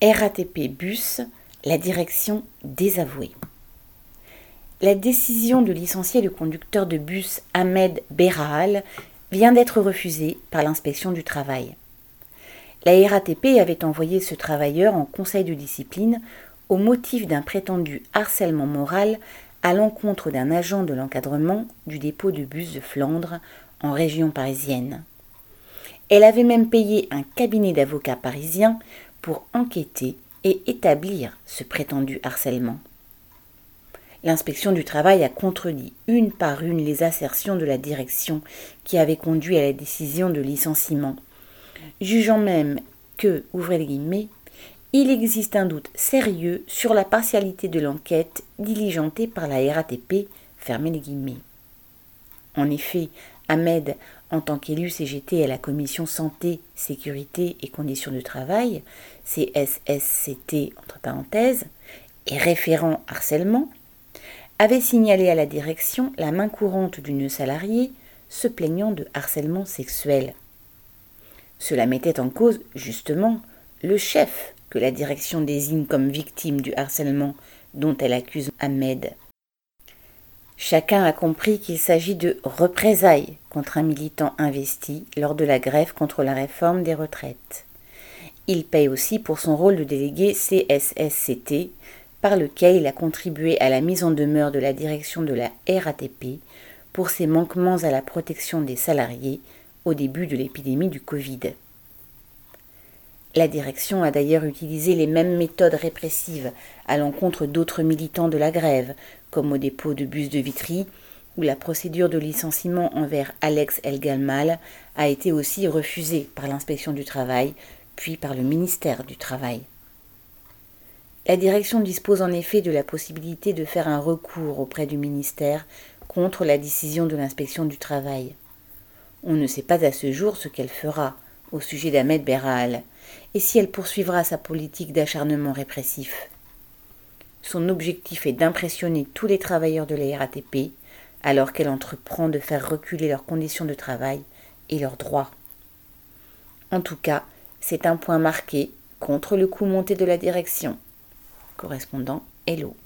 RATP Bus, la direction désavouée. La décision de licencier le conducteur de bus Ahmed Berahal vient d'être refusée par l'inspection du travail. La RATP avait envoyé ce travailleur en conseil de discipline au motif d'un prétendu harcèlement moral à l'encontre d'un agent de l'encadrement du dépôt de bus de Flandre en région parisienne. Elle avait même payé un cabinet d'avocats parisiens pour enquêter et établir ce prétendu harcèlement. L'inspection du travail a contredit une par une les assertions de la direction qui avait conduit à la décision de licenciement, jugeant même que, ouvrez les guillemets, il existe un doute sérieux sur la partialité de l'enquête diligentée par la RATP, fermez les guillemets. En effet, Ahmed en tant qu'élu CGT à la commission santé, sécurité et conditions de travail, CSSCT entre parenthèses, et référent harcèlement, avait signalé à la direction la main courante d'une salariée se plaignant de harcèlement sexuel. Cela mettait en cause, justement, le chef que la direction désigne comme victime du harcèlement dont elle accuse Ahmed. Chacun a compris qu'il s'agit de représailles contre un militant investi lors de la grève contre la réforme des retraites. Il paye aussi pour son rôle de délégué CSSCT, par lequel il a contribué à la mise en demeure de la direction de la RATP pour ses manquements à la protection des salariés au début de l'épidémie du Covid. La direction a d'ailleurs utilisé les mêmes méthodes répressives à l'encontre d'autres militants de la grève, comme au dépôt de bus de Vitry, où la procédure de licenciement envers Alex Elgalmal a été aussi refusée par l'inspection du travail, puis par le ministère du Travail. La direction dispose en effet de la possibilité de faire un recours auprès du ministère contre la décision de l'inspection du travail. On ne sait pas à ce jour ce qu'elle fera au sujet d'Ahmed Berral et si elle poursuivra sa politique d'acharnement répressif. Son objectif est d'impressionner tous les travailleurs de la RATP alors qu'elle entreprend de faire reculer leurs conditions de travail et leurs droits. En tout cas, c'est un point marqué contre le coup monté de la direction. Correspondant Hello.